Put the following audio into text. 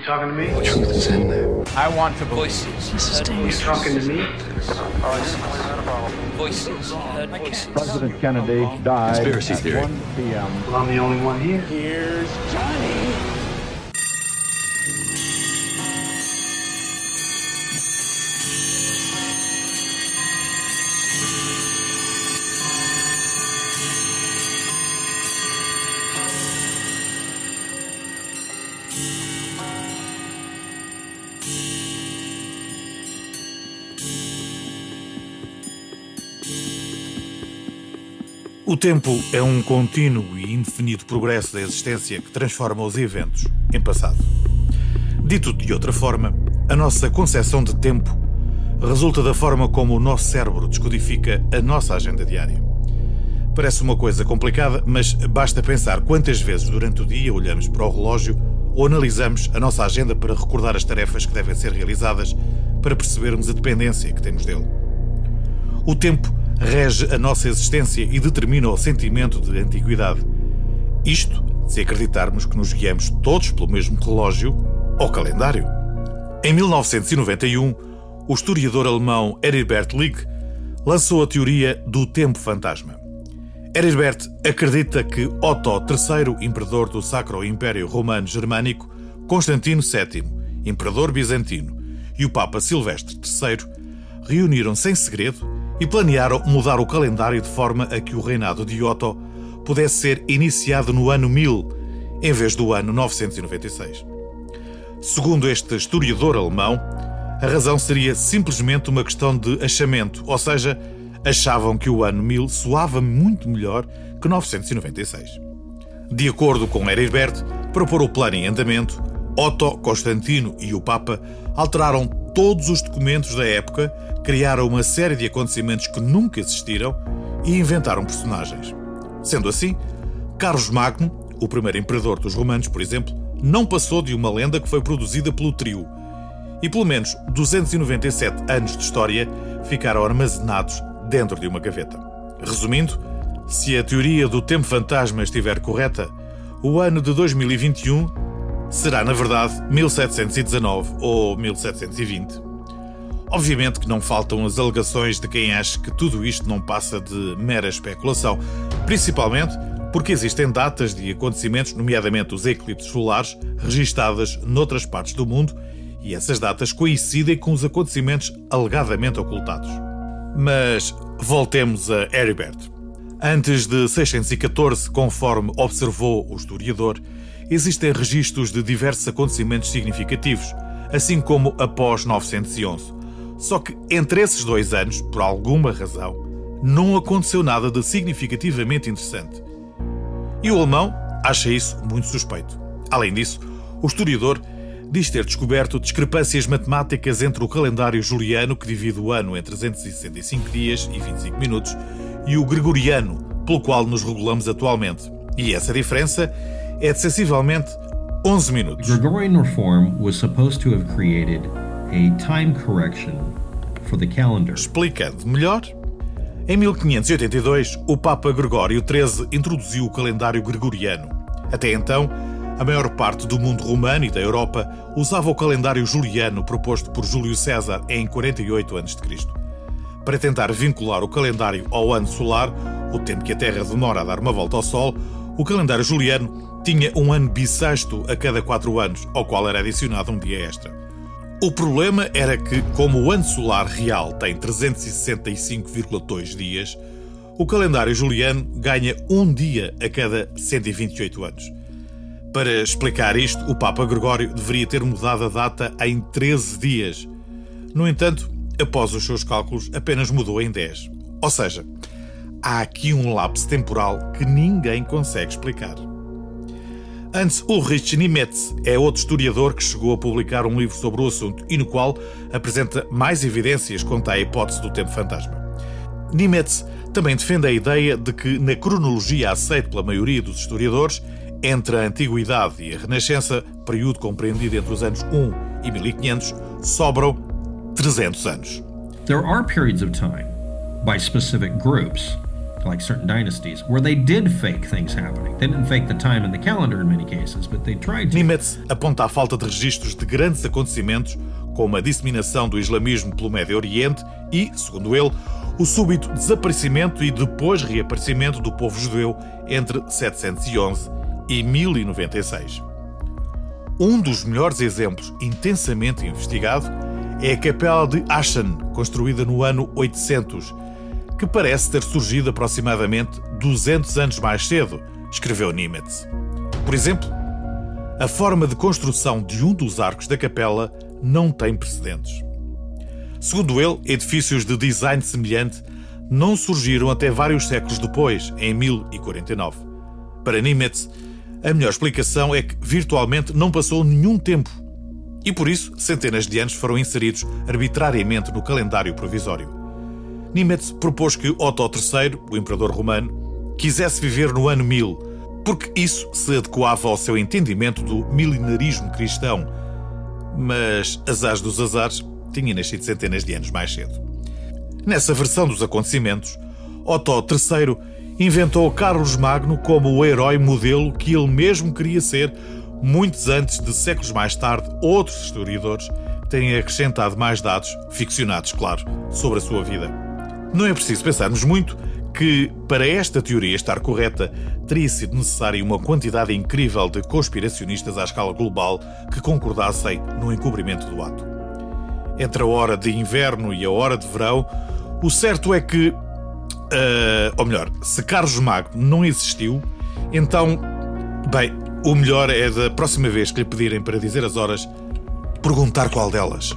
You talking to me? The truth is in there. I want to voices. This is You talking to me? Voices. Heard voices. President Kennedy died Conspiracy at theory. 1 p.m. Well, I'm the only one here. Here's Johnny. O tempo é um contínuo e indefinido progresso da existência que transforma os eventos em passado. Dito de outra forma, a nossa concepção de tempo resulta da forma como o nosso cérebro descodifica a nossa agenda diária. Parece uma coisa complicada, mas basta pensar quantas vezes durante o dia olhamos para o relógio ou analisamos a nossa agenda para recordar as tarefas que devem ser realizadas para percebermos a dependência que temos dele. O tempo rege a nossa existência e determina o sentimento de antiguidade. Isto se acreditarmos que nos guiamos todos pelo mesmo relógio ou calendário. Em 1991, o historiador alemão Heribert Lick lançou a teoria do tempo fantasma. Heribert acredita que Otto III, imperador do Sacro Império Romano Germânico, Constantino VII, imperador bizantino, e o Papa Silvestre III reuniram-se em segredo e planearam mudar o calendário de forma a que o reinado de Otto pudesse ser iniciado no ano 1000, em vez do ano 996. Segundo este historiador alemão, a razão seria simplesmente uma questão de achamento, ou seja, achavam que o ano 1000 soava muito melhor que 996. De acordo com Heribert, para pôr o plano em andamento, Otto, Constantino e o Papa alteraram todos os documentos da época, criaram uma série de acontecimentos que nunca existiram e inventaram personagens. Sendo assim, Carlos Magno, o primeiro imperador dos romanos, por exemplo, não passou de uma lenda que foi produzida pelo trio. E pelo menos 297 anos de história ficaram armazenados dentro de uma gaveta. Resumindo, se a teoria do tempo fantasma estiver correta, o ano de 2021 será, na verdade, 1719 ou 1720. Obviamente que não faltam as alegações de quem acha que tudo isto não passa de mera especulação, principalmente porque existem datas de acontecimentos, nomeadamente os eclipses solares, registadas noutras partes do mundo, e essas datas coincidem com os acontecimentos alegadamente ocultados. Mas voltemos a Heribert. Antes de 614, conforme observou o historiador, existem registros de diversos acontecimentos significativos, assim como após 911. Só que entre esses dois anos, por alguma razão, não aconteceu nada de significativamente interessante. E o alemão acha isso muito suspeito. Além disso, o historiador diz ter descoberto discrepâncias matemáticas entre o calendário juliano, que divide o ano em 365 dias e 25 minutos, e o gregoriano, pelo qual nos regulamos atualmente. E essa diferença é de sensivelmente 11 minutos. Gregorian reform was supposed to have created a time correction for the calendar. Explicando melhor, em 1582, o Papa Gregório XIII introduziu o calendário gregoriano. Até então, a maior parte do mundo romano e da Europa usava o calendário juliano proposto por Júlio César em 48 a.C. Para tentar vincular o calendário ao ano solar, o tempo que a Terra demora a dar uma volta ao Sol, o calendário juliano tinha um ano bissexto a cada quatro anos, ao qual era adicionado um dia extra. O problema era que, como o ano solar real tem 365,2 dias, o calendário juliano ganha um dia a cada 128 anos. Para explicar isto, o Papa Gregório deveria ter mudado a data em 13 dias. No entanto, após os seus cálculos, apenas mudou em 10. Ou seja, há aqui um lapso temporal que ninguém consegue explicar. Hans Ulrich Niemetz é outro historiador que chegou a publicar um livro sobre o assunto e no qual apresenta mais evidências quanto à hipótese do tempo fantasma. Niemetz também defende a ideia de que, na cronologia aceita pela maioria dos historiadores, entre a Antiguidade e a Renascença, período compreendido entre os anos 1 e 1500, sobram 300 anos. There are periods of time by specific groups like certain dynasties, where they did fake things happening. They didn't fake the time and the calendar in many cases, but they tried to. Nimitz aponta a falta de registros de grandes acontecimentos, como a disseminação do islamismo pelo Médio Oriente e, segundo ele, o súbito desaparecimento e depois reaparecimento do povo judeu entre 711 e 1096. Um dos melhores exemplos intensamente investigado é a Capela de Aachen, construída no ano 800, que parece ter surgido aproximadamente 200 anos mais cedo, escreveu Nimitz. Por exemplo, a forma de construção de um dos arcos da capela não tem precedentes. Segundo ele, edifícios de design semelhante não surgiram até vários séculos depois, em 1049. Para Nimitz, a melhor explicação é que virtualmente não passou nenhum tempo e por isso centenas de anos foram inseridos arbitrariamente no calendário provisório. Nimitz propôs que Otto III, o imperador romano, quisesse viver no ano 1000, porque isso se adequava ao seu entendimento do milenarismo cristão. Mas, azares dos azares, tinha nascido centenas de anos mais cedo. Nessa versão dos acontecimentos, Otto III inventou Carlos Magno como o herói modelo que ele mesmo queria ser, muitos antes de séculos mais tarde outros historiadores terem acrescentado mais dados, ficcionados, claro, sobre a sua vida. Não é preciso pensarmos muito que, para esta teoria estar correta, teria sido necessária uma quantidade incrível de conspiracionistas à escala global que concordassem no encobrimento do ato. Entre a hora de inverno e a hora de verão, o certo é que. Uh, ou melhor, se Carlos Magno não existiu, então. Bem, o melhor é da próxima vez que lhe pedirem para dizer as horas, perguntar qual delas.